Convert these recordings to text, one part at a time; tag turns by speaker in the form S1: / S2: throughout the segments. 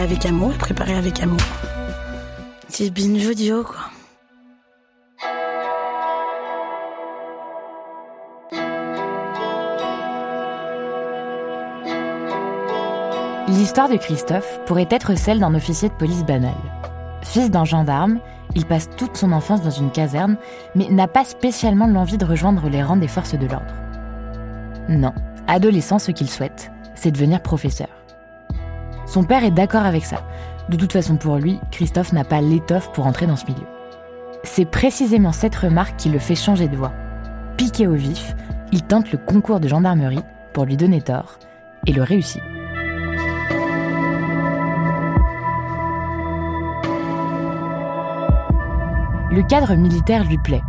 S1: Avec amour, préparé avec amour. C'est binge audio, quoi.
S2: L'histoire de Christophe pourrait être celle d'un officier de police banal. Fils d'un gendarme, il passe toute son enfance dans une caserne, mais n'a pas spécialement l'envie de rejoindre les rangs des forces de l'ordre. Non, adolescent, ce qu'il souhaite, c'est devenir professeur. Son père est d'accord avec ça. De toute façon, pour lui, Christophe n'a pas l'étoffe pour entrer dans ce milieu. C'est précisément cette remarque qui le fait changer de voie. Piqué au vif, il tente le concours de gendarmerie pour lui donner tort, et le réussit. Le cadre militaire lui plaît,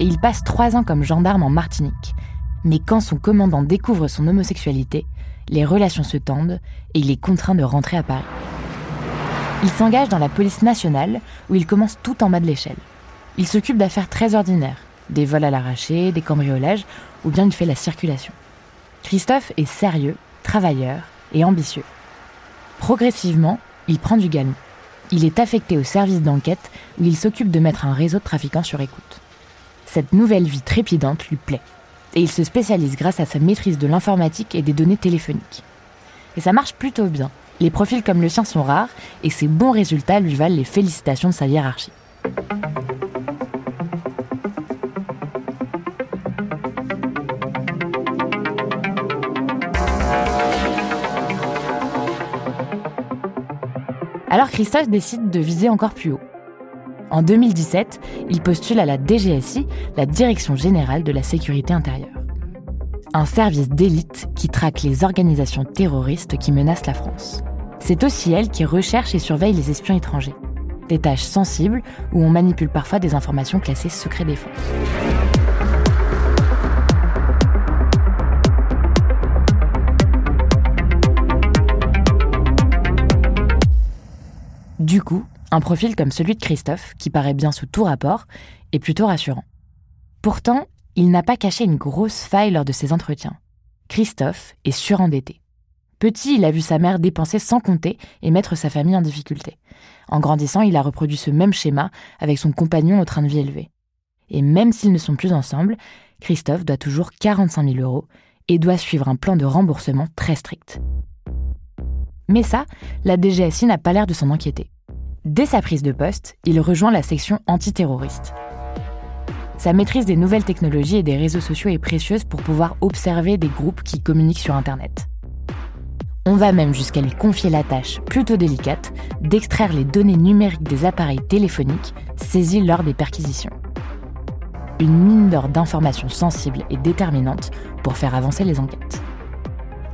S2: et il passe trois ans comme gendarme en Martinique. Mais quand son commandant découvre son homosexualité, les relations se tendent et il est contraint de rentrer à Paris. Il s'engage dans la police nationale où il commence tout en bas de l'échelle. Il s'occupe d'affaires très ordinaires, des vols à l'arraché, des cambriolages, ou bien il fait la circulation. Christophe est sérieux, travailleur et ambitieux. Progressivement, il prend du galon il est affecté au service d'enquête où il s'occupe de mettre un réseau de trafiquants sur écoute. Cette nouvelle vie trépidante lui plaît, et il se spécialise grâce à sa maîtrise de l'informatique et des données téléphoniques. Et ça marche plutôt bien. Les profils comme le sien sont rares, et ses bons résultats lui valent les félicitations de sa hiérarchie. Alors Christophe décide de viser encore plus haut. En 2017, il postule à la DGSI, la Direction générale de la sécurité intérieure. Un service d'élite qui traque les organisations terroristes qui menacent la France. C'est aussi elle qui recherche et surveille les espions étrangers. Des tâches sensibles où on manipule parfois des informations classées secret défense. Du coup, un profil comme celui de Christophe, qui paraît bien sous tout rapport, est plutôt rassurant. Pourtant, il n'a pas caché une grosse faille lors de ses entretiens. Christophe est surendetté. Petit, il a vu sa mère dépenser sans compter et mettre sa famille en difficulté. En grandissant, il a reproduit ce même schéma avec son compagnon au train de vie élevé. Et même s'ils ne sont plus ensemble, Christophe doit toujours 45 000 euros et doit suivre un plan de remboursement très strict. Mais ça, la DGSI n'a pas l'air de s'en inquiéter. Dès sa prise de poste, il rejoint la section antiterroriste. Sa maîtrise des nouvelles technologies et des réseaux sociaux est précieuse pour pouvoir observer des groupes qui communiquent sur Internet. On va même jusqu'à lui confier la tâche, plutôt délicate, d'extraire les données numériques des appareils téléphoniques saisis lors des perquisitions. Une mine d'or d'informations sensibles et déterminantes pour faire avancer les enquêtes.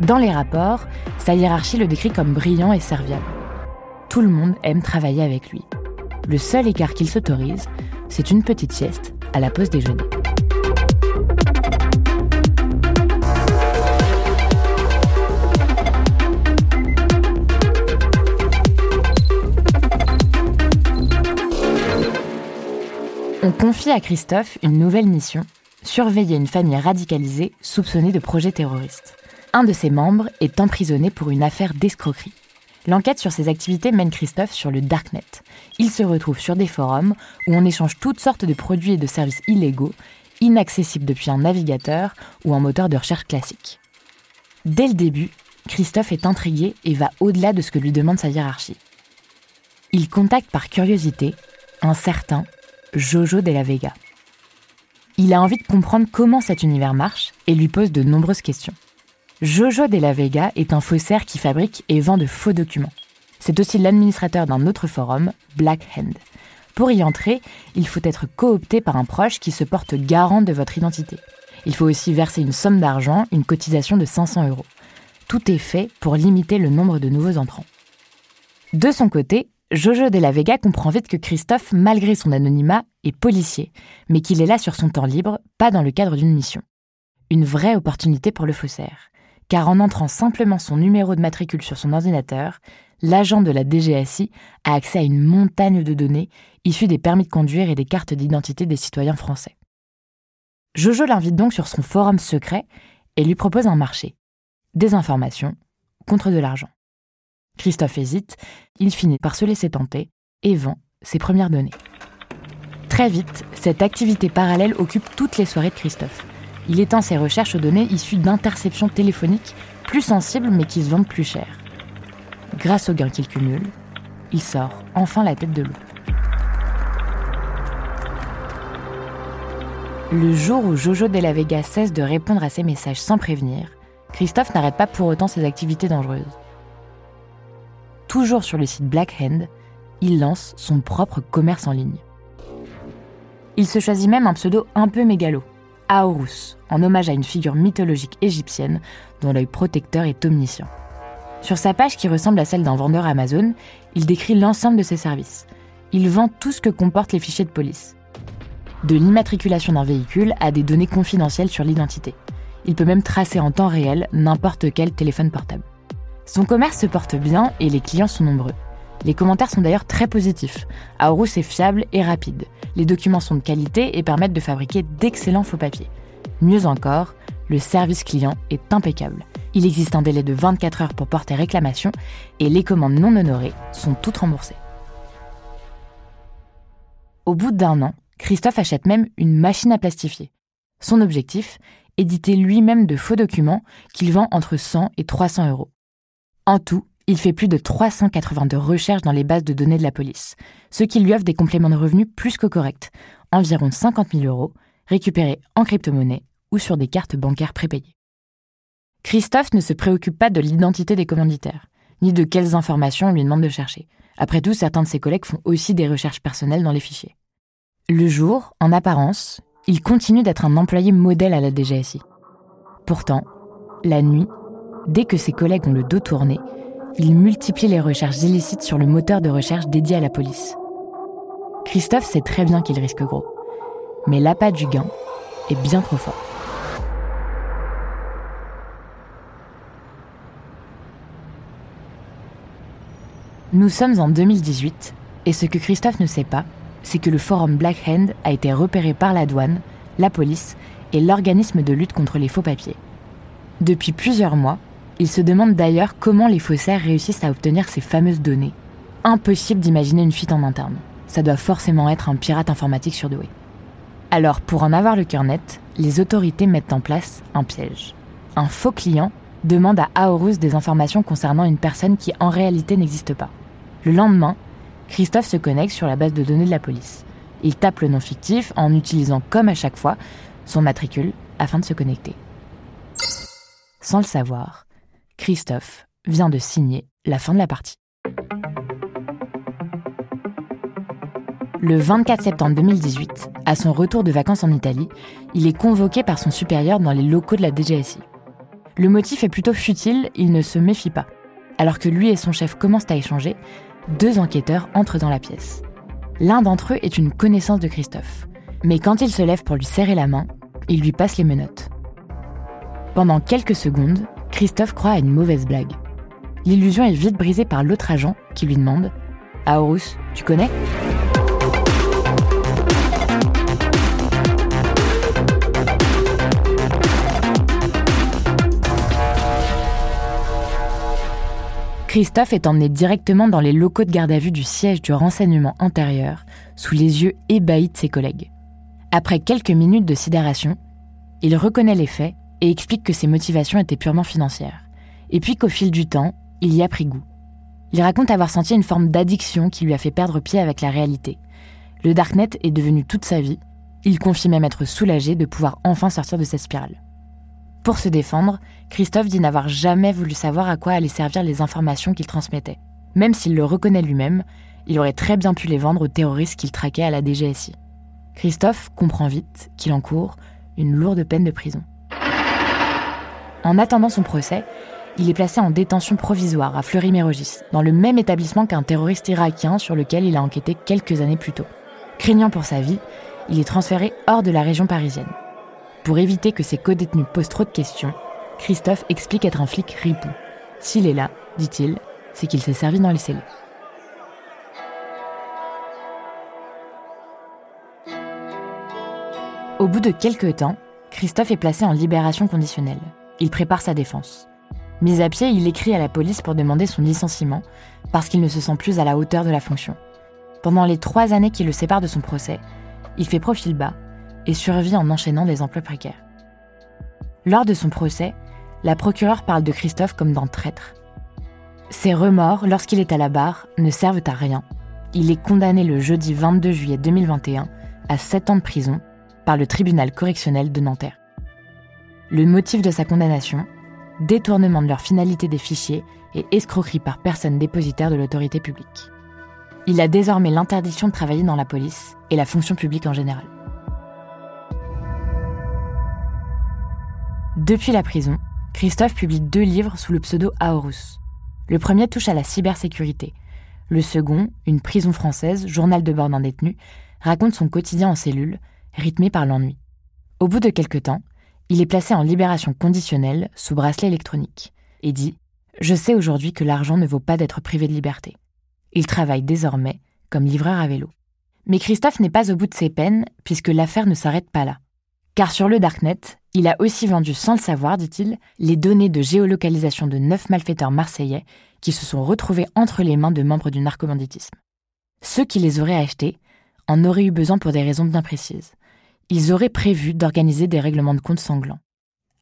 S2: Dans les rapports, sa hiérarchie le décrit comme brillant et serviable tout le monde aime travailler avec lui. Le seul écart qu'il s'autorise, c'est une petite sieste à la pause déjeuner. On confie à Christophe une nouvelle mission, surveiller une famille radicalisée soupçonnée de projets terroristes. Un de ses membres est emprisonné pour une affaire d'escroquerie. L'enquête sur ses activités mène Christophe sur le Darknet. Il se retrouve sur des forums où on échange toutes sortes de produits et de services illégaux, inaccessibles depuis un navigateur ou un moteur de recherche classique. Dès le début, Christophe est intrigué et va au-delà de ce que lui demande sa hiérarchie. Il contacte par curiosité un certain Jojo de la Vega. Il a envie de comprendre comment cet univers marche et lui pose de nombreuses questions. Jojo de la Vega est un faussaire qui fabrique et vend de faux documents. C'est aussi l'administrateur d'un autre forum, Black Hand. Pour y entrer, il faut être coopté par un proche qui se porte garant de votre identité. Il faut aussi verser une somme d'argent, une cotisation de 500 euros. tout est fait pour limiter le nombre de nouveaux entrants. De son côté, Jojo de la Vega comprend vite que Christophe, malgré son anonymat, est policier, mais qu'il est là sur son temps libre, pas dans le cadre d'une mission. Une vraie opportunité pour le faussaire, car en entrant simplement son numéro de matricule sur son ordinateur, l'agent de la DGSI a accès à une montagne de données issues des permis de conduire et des cartes d'identité des citoyens français. Jojo l'invite donc sur son forum secret et lui propose un marché. Des informations contre de l'argent. Christophe hésite, il finit par se laisser tenter et vend ses premières données. Très vite, cette activité parallèle occupe toutes les soirées de Christophe. Il étend ses recherches aux données issues d'interceptions téléphoniques plus sensibles mais qui se vendent plus cher. Grâce aux gains qu'il cumule, il sort enfin la tête de l'eau. Le jour où Jojo de la Vega cesse de répondre à ses messages sans prévenir, Christophe n'arrête pas pour autant ses activités dangereuses toujours sur le site Blackhand, il lance son propre commerce en ligne. Il se choisit même un pseudo un peu mégalo, Aorus, en hommage à une figure mythologique égyptienne dont l'œil protecteur est omniscient. Sur sa page qui ressemble à celle d'un vendeur Amazon, il décrit l'ensemble de ses services. Il vend tout ce que comportent les fichiers de police. De l'immatriculation d'un véhicule à des données confidentielles sur l'identité. Il peut même tracer en temps réel n'importe quel téléphone portable. Son commerce se porte bien et les clients sont nombreux. Les commentaires sont d'ailleurs très positifs. Aorus est fiable et rapide. Les documents sont de qualité et permettent de fabriquer d'excellents faux papiers. Mieux encore, le service client est impeccable. Il existe un délai de 24 heures pour porter réclamation et les commandes non honorées sont toutes remboursées. Au bout d'un an, Christophe achète même une machine à plastifier. Son objectif Éditer lui-même de faux documents qu'il vend entre 100 et 300 euros. En tout, il fait plus de 382 recherches dans les bases de données de la police, ce qui lui offre des compléments de revenus plus que corrects, environ 50 000 euros, récupérés en crypto-monnaie ou sur des cartes bancaires prépayées. Christophe ne se préoccupe pas de l'identité des commanditaires, ni de quelles informations on lui demande de chercher. Après tout, certains de ses collègues font aussi des recherches personnelles dans les fichiers. Le jour, en apparence, il continue d'être un employé modèle à la DGSI. Pourtant, la nuit, Dès que ses collègues ont le dos tourné, il multiplie les recherches illicites sur le moteur de recherche dédié à la police. Christophe sait très bien qu'il risque gros, mais l'appât du gain est bien trop fort. Nous sommes en 2018 et ce que Christophe ne sait pas, c'est que le forum Black Hand a été repéré par la douane, la police et l'organisme de lutte contre les faux papiers. Depuis plusieurs mois, il se demande d'ailleurs comment les faussaires réussissent à obtenir ces fameuses données. Impossible d'imaginer une fuite en interne. Ça doit forcément être un pirate informatique surdoué. Alors, pour en avoir le cœur net, les autorités mettent en place un piège. Un faux client demande à Aorus des informations concernant une personne qui en réalité n'existe pas. Le lendemain, Christophe se connecte sur la base de données de la police. Il tape le nom fictif en utilisant, comme à chaque fois, son matricule afin de se connecter. Sans le savoir, Christophe vient de signer la fin de la partie. Le 24 septembre 2018, à son retour de vacances en Italie, il est convoqué par son supérieur dans les locaux de la DGSI. Le motif est plutôt futile, il ne se méfie pas. Alors que lui et son chef commencent à échanger, deux enquêteurs entrent dans la pièce. L'un d'entre eux est une connaissance de Christophe. Mais quand il se lève pour lui serrer la main, il lui passe les menottes. Pendant quelques secondes, Christophe croit à une mauvaise blague. L'illusion est vite brisée par l'autre agent qui lui demande Aorus, tu connais? Christophe est emmené directement dans les locaux de garde à vue du siège du renseignement intérieur, sous les yeux ébahis de ses collègues. Après quelques minutes de sidération, il reconnaît les faits et explique que ses motivations étaient purement financières. Et puis qu'au fil du temps, il y a pris goût. Il raconte avoir senti une forme d'addiction qui lui a fait perdre pied avec la réalité. Le Darknet est devenu toute sa vie. Il confie même être soulagé de pouvoir enfin sortir de cette spirale. Pour se défendre, Christophe dit n'avoir jamais voulu savoir à quoi allaient servir les informations qu'il transmettait. Même s'il le reconnaît lui-même, il aurait très bien pu les vendre aux terroristes qu'il traquait à la DGSI. Christophe comprend vite qu'il encourt une lourde peine de prison. En attendant son procès, il est placé en détention provisoire à Fleury-Mérogis, dans le même établissement qu'un terroriste irakien sur lequel il a enquêté quelques années plus tôt. Craignant pour sa vie, il est transféré hors de la région parisienne. Pour éviter que ses co-détenus posent trop de questions, Christophe explique être un flic ripou. S'il est là, dit-il, c'est qu'il s'est servi dans les cellules. Au bout de quelques temps, Christophe est placé en libération conditionnelle. Il prépare sa défense. Mis à pied, il écrit à la police pour demander son licenciement parce qu'il ne se sent plus à la hauteur de la fonction. Pendant les trois années qui le séparent de son procès, il fait profil bas et survit en enchaînant des emplois précaires. Lors de son procès, la procureure parle de Christophe comme d'un traître. Ses remords, lorsqu'il est à la barre, ne servent à rien. Il est condamné le jeudi 22 juillet 2021 à 7 ans de prison par le tribunal correctionnel de Nanterre. Le motif de sa condamnation Détournement de leur finalité des fichiers et escroquerie par personne dépositaire de l'autorité publique. Il a désormais l'interdiction de travailler dans la police et la fonction publique en général. Depuis la prison, Christophe publie deux livres sous le pseudo Aorus. Le premier touche à la cybersécurité. Le second, Une prison française, journal de bord d'un détenu, raconte son quotidien en cellule, rythmé par l'ennui. Au bout de quelques temps, il est placé en libération conditionnelle sous bracelet électronique et dit Je sais aujourd'hui que l'argent ne vaut pas d'être privé de liberté. Il travaille désormais comme livreur à vélo. Mais Christophe n'est pas au bout de ses peines puisque l'affaire ne s'arrête pas là. Car sur le Darknet, il a aussi vendu sans le savoir, dit-il, les données de géolocalisation de neuf malfaiteurs marseillais qui se sont retrouvés entre les mains de membres du narcobanditisme. Ceux qui les auraient achetés en auraient eu besoin pour des raisons bien précises. Ils auraient prévu d'organiser des règlements de comptes sanglants.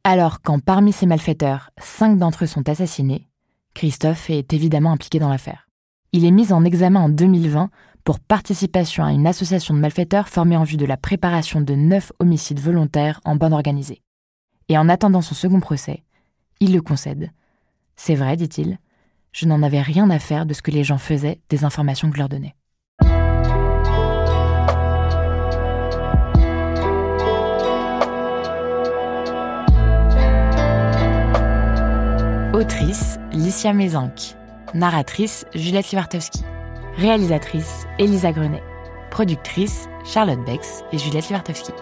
S2: Alors quand parmi ces malfaiteurs, cinq d'entre eux sont assassinés, Christophe est évidemment impliqué dans l'affaire. Il est mis en examen en 2020 pour participation à une association de malfaiteurs formée en vue de la préparation de neuf homicides volontaires en bande organisée. Et en attendant son second procès, il le concède. C'est vrai, dit-il, je n'en avais rien à faire de ce que les gens faisaient des informations que je leur donnais. Autrice, Licia Mézenc. Narratrice, Juliette Livartowski. Réalisatrice, Elisa Grenet. Productrice, Charlotte Bex et Juliette Livartowski.